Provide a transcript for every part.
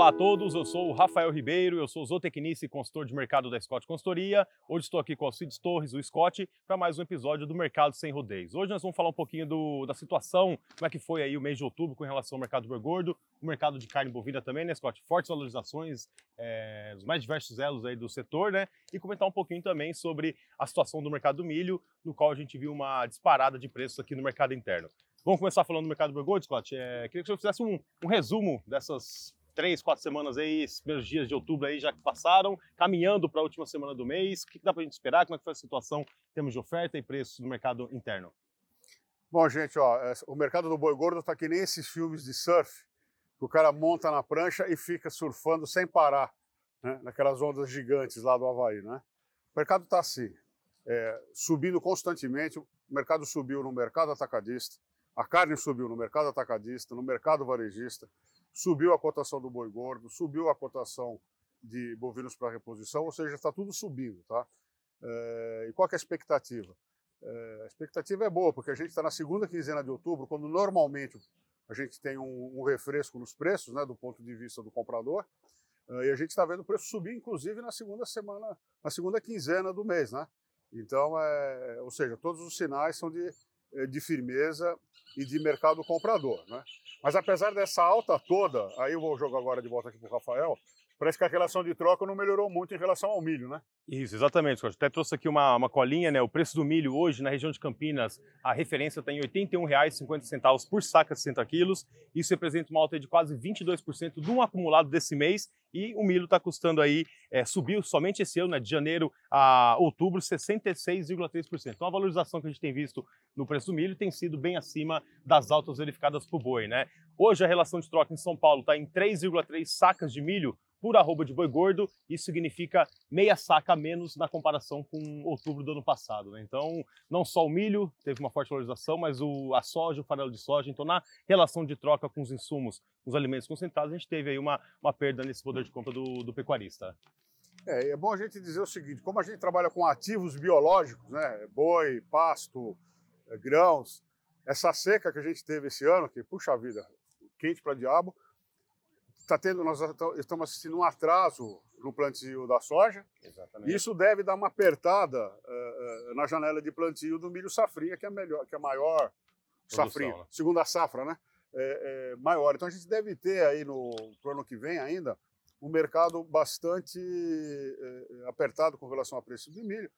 Olá a todos, eu sou o Rafael Ribeiro, eu sou zootecnista e consultor de mercado da Scott Consultoria. Hoje estou aqui com o Alcides Torres, o Scott, para mais um episódio do Mercado Sem Rodeios. Hoje nós vamos falar um pouquinho do, da situação, como é que foi aí o mês de outubro com relação ao mercado do gordo, o mercado de carne bovina também, né, Scott? Fortes valorizações, é, os mais diversos elos aí do setor, né? E comentar um pouquinho também sobre a situação do mercado do milho, no qual a gente viu uma disparada de preços aqui no mercado interno. Vamos começar falando do mercado do gordo, Scott? É, queria que você fizesse um, um resumo dessas três, quatro semanas aí, esses primeiros dias de outubro aí já que passaram, caminhando para a última semana do mês. O que dá para a gente esperar? Como é que foi a situação em termos de oferta e preços no mercado interno? Bom, gente, ó, é, o mercado do boi gordo está que nem esses filmes de surf, que o cara monta na prancha e fica surfando sem parar, né, naquelas ondas gigantes lá do Havaí, né? O mercado está assim, é, subindo constantemente, o mercado subiu no mercado atacadista, a carne subiu no mercado atacadista, no mercado varejista, subiu a cotação do boi gordo, subiu a cotação de bovinos para reposição, ou seja, está tudo subindo. Tá? É, e qual é a expectativa? É, a expectativa é boa, porque a gente está na segunda quinzena de outubro, quando normalmente a gente tem um, um refresco nos preços, né, do ponto de vista do comprador, é, e a gente está vendo o preço subir, inclusive, na segunda semana, na segunda quinzena do mês. Né? Então, é, ou seja, todos os sinais são de, de firmeza e de mercado comprador. Né? Mas apesar dessa alta toda, aí eu vou jogar agora de volta aqui para o Rafael, parece que a relação de troca não melhorou muito em relação ao milho, né? Isso, exatamente. Eu até trouxe aqui uma, uma colinha, né? O preço do milho hoje na região de Campinas, a referência está em R$ 81,50 por saca de 60 quilos. Isso representa uma alta de quase 22% do acumulado desse mês. E o milho está custando aí, é, subiu somente esse ano, né, de janeiro a outubro, 66,3%. Então a valorização que a gente tem visto no preço do milho tem sido bem acima das altas verificadas por boi, né? Hoje a relação de troca em São Paulo está em 3,3 sacas de milho por arroba de boi gordo, isso significa meia saca a menos na comparação com outubro do ano passado. Né? Então, não só o milho teve uma forte valorização, mas o, a soja, o farelo de soja. Então, na relação de troca com os insumos, os alimentos concentrados, a gente teve aí uma, uma perda nesse poder de compra do, do pecuarista. É, é bom a gente dizer o seguinte, como a gente trabalha com ativos biológicos, né, boi, pasto, é, grãos, essa seca que a gente teve esse ano, que, puxa vida, quente para diabo, tá tendo, nós estamos assistindo um atraso no plantio da soja. Exatamente. Isso deve dar uma apertada uh, uh, na janela de plantio do milho safrinha, que é a melhor, que é a maior Produção, safrinha, né? segunda safra, né? É, é, maior. Então a gente deve ter aí no ano que vem ainda um mercado bastante é, apertado com relação ao preço do milho.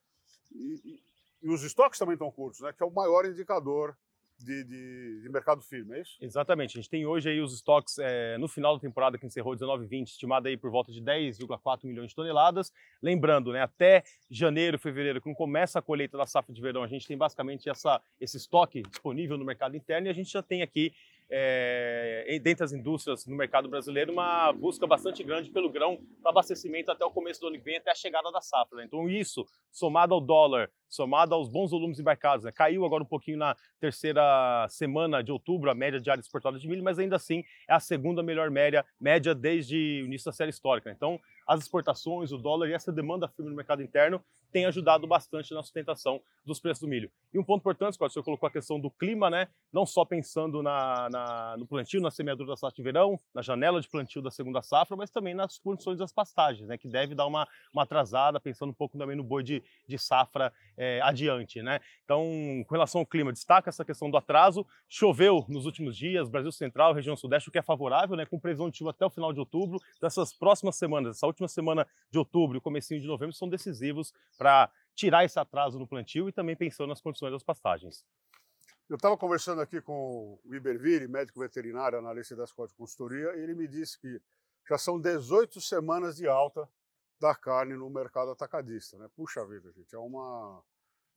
E, e, e os estoques também estão curtos, né? Que é o maior indicador de, de, de, mercado firme, é isso? Exatamente. A gente tem hoje aí os estoques é, no final da temporada que encerrou 19 20, estimado aí por volta de 10,4 milhões de toneladas. Lembrando, né, até janeiro, fevereiro, quando começa a colheita da safra de verão, a gente tem basicamente essa, esse estoque disponível no mercado interno e a gente já tem aqui é, dentre as indústrias no mercado brasileiro, uma busca bastante grande pelo grão para abastecimento até o começo do ano que vem, até a chegada da safra. Né? Então, isso, somado ao dólar, somado aos bons volumes embarcados, né? caiu agora um pouquinho na terceira semana de outubro a média diária exportada de milho, mas ainda assim é a segunda melhor média, média desde o início da série histórica. Né? Então, as exportações, o dólar e essa demanda firme no mercado interno tem ajudado bastante na sustentação dos preços do milho. E um ponto importante, Scott, o senhor colocou a questão do clima, né? Não só pensando na, na, no plantio, na semeadura da safra de verão, na janela de plantio da segunda safra, mas também nas condições das pastagens, né? Que deve dar uma, uma atrasada, pensando um pouco também no boi de, de safra é, adiante, né? Então, com relação ao clima, destaca essa questão do atraso. Choveu nos últimos dias, Brasil Central, região Sudeste, o que é favorável, né? Com previsão de chuva até o final de outubro. Dessas então, próximas semanas, essa última semana de outubro e comecinho de novembro são decisivos para tirar esse atraso no plantio e também pensando nas condições das pastagens. Eu estava conversando aqui com o Iberville, médico veterinário, analista da Scott Consultoria, e ele me disse que já são 18 semanas de alta da carne no mercado atacadista. Né? Puxa vida, gente, é uma.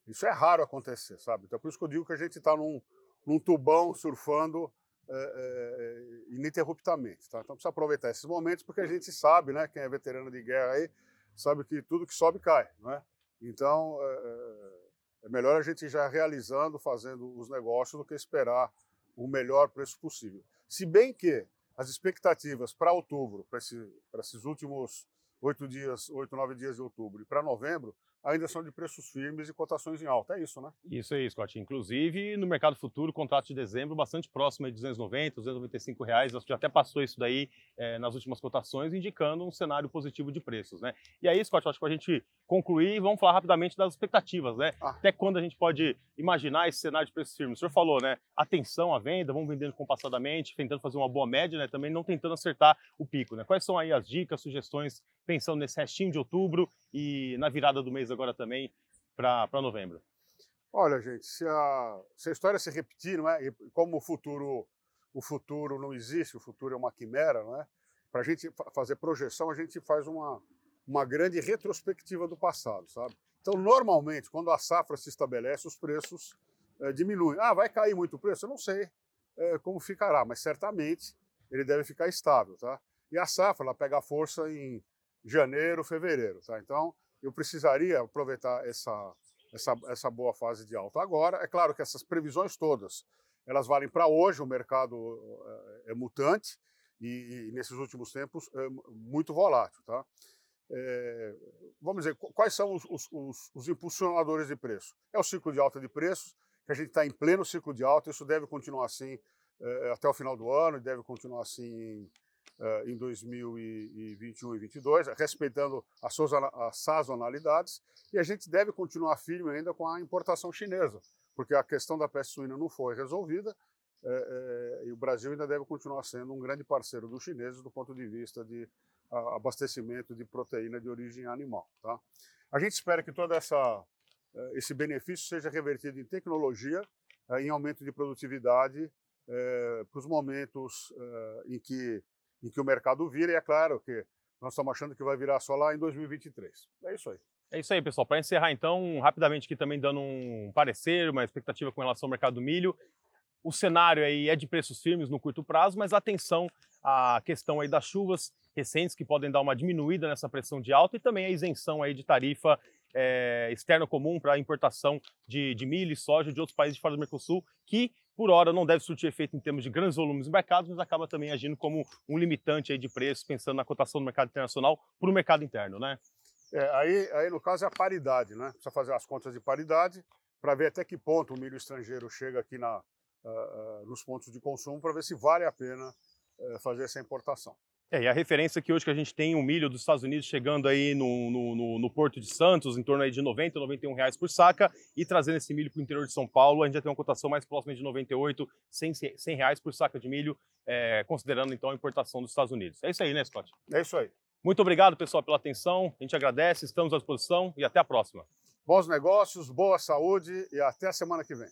Isso é raro acontecer, sabe? Então, por isso que eu digo que a gente está num, num, tubão surfando é, é, ininterruptamente. Tá? Então, precisa aproveitar esses momentos, porque a gente sabe, né, quem é veterano de guerra aí, sabe que tudo que sobe cai, não é? Então, é, é melhor a gente já realizando, fazendo os negócios, do que esperar o melhor preço possível. Se bem que as expectativas para outubro, para esse, esses últimos oito dias, oito, nove dias de outubro e para novembro, ainda são de preços firmes e cotações em alta. É isso, né? Isso aí, Scott. Inclusive, no mercado futuro, contrato de dezembro bastante próximo de 290, 295 reais. Acho que já até passou isso daí é, nas últimas cotações, indicando um cenário positivo de preços, né? E aí, Scott, acho que a gente concluir, vamos falar rapidamente das expectativas, né? Ah. Até quando a gente pode imaginar esse cenário de preços firmes? O senhor falou, né? Atenção à venda, vamos vendendo compassadamente, tentando fazer uma boa média, né? Também não tentando acertar o pico, né? Quais são aí as dicas, sugestões, pensando nesse restinho de outubro e na virada do mês agora também para novembro? Olha, gente, se a, se a história se repetir, não é? E como o futuro, o futuro não existe, o futuro é uma quimera, não é? Para a gente fazer projeção, a gente faz uma, uma grande retrospectiva do passado, sabe? Então, normalmente, quando a safra se estabelece, os preços é, diminuem. Ah, vai cair muito o preço? Eu não sei é, como ficará, mas certamente ele deve ficar estável, tá? E a safra, ela pega força em janeiro, fevereiro, tá? Então, eu precisaria aproveitar essa, essa, essa boa fase de alta agora. É claro que essas previsões todas, elas valem para hoje, o mercado é, é mutante e, e, nesses últimos tempos é muito volátil, tá? É, vamos dizer, quais são os, os, os, os, impulsionadores de preço? É o ciclo de alta de preços, que a gente está em pleno ciclo de alta, isso deve continuar assim é, até o final do ano, deve continuar assim é, em 2021 e 2022, respeitando as, suas, as sazonalidades, e a gente deve continuar firme ainda com a importação chinesa, porque a questão da peste suína não foi resolvida, é, é, e o Brasil ainda deve continuar sendo um grande parceiro dos chineses do ponto de vista de abastecimento de proteína de origem animal. Tá? A gente espera que todo essa, esse benefício seja revertido em tecnologia, em aumento de produtividade é, para os momentos em, que, em que o mercado vira, e é claro que nós estamos achando que vai virar só lá em 2023. É isso aí. É isso aí, pessoal. Para encerrar, então, rapidamente aqui também dando um parecer, uma expectativa com relação ao mercado do milho. O cenário aí é de preços firmes no curto prazo, mas atenção à questão aí das chuvas recentes que podem dar uma diminuída nessa pressão de alta e também a isenção aí de tarifa é, externa comum para importação de, de, milho e soja de outros países de fora do Mercosul, que por hora não deve surtir efeito em termos de grandes volumes embarcados, mas acaba também agindo como um limitante aí de preços, pensando na cotação do mercado internacional para o mercado interno, né? É, aí, aí, no caso, é a paridade, né? Precisa fazer as contas de paridade para ver até que ponto o milho estrangeiro chega aqui na, uh, uh, nos pontos de consumo, para ver se vale a pena uh, fazer essa importação. É, e a referência que hoje que a gente tem o um milho dos Estados Unidos chegando aí no, no, no, no, Porto de Santos, em torno aí de 90, 91 reais por saca, e trazendo esse milho para o interior de São Paulo, a gente já tem uma cotação mais próxima de 98, 100, 100 reais por saca de milho, é, considerando então a importação dos Estados Unidos. É isso aí, né, Scott? É isso aí. Muito obrigado, pessoal, pela atenção. A gente agradece, estamos à disposição e até a próxima. Bons negócios, boa saúde e até a semana que vem.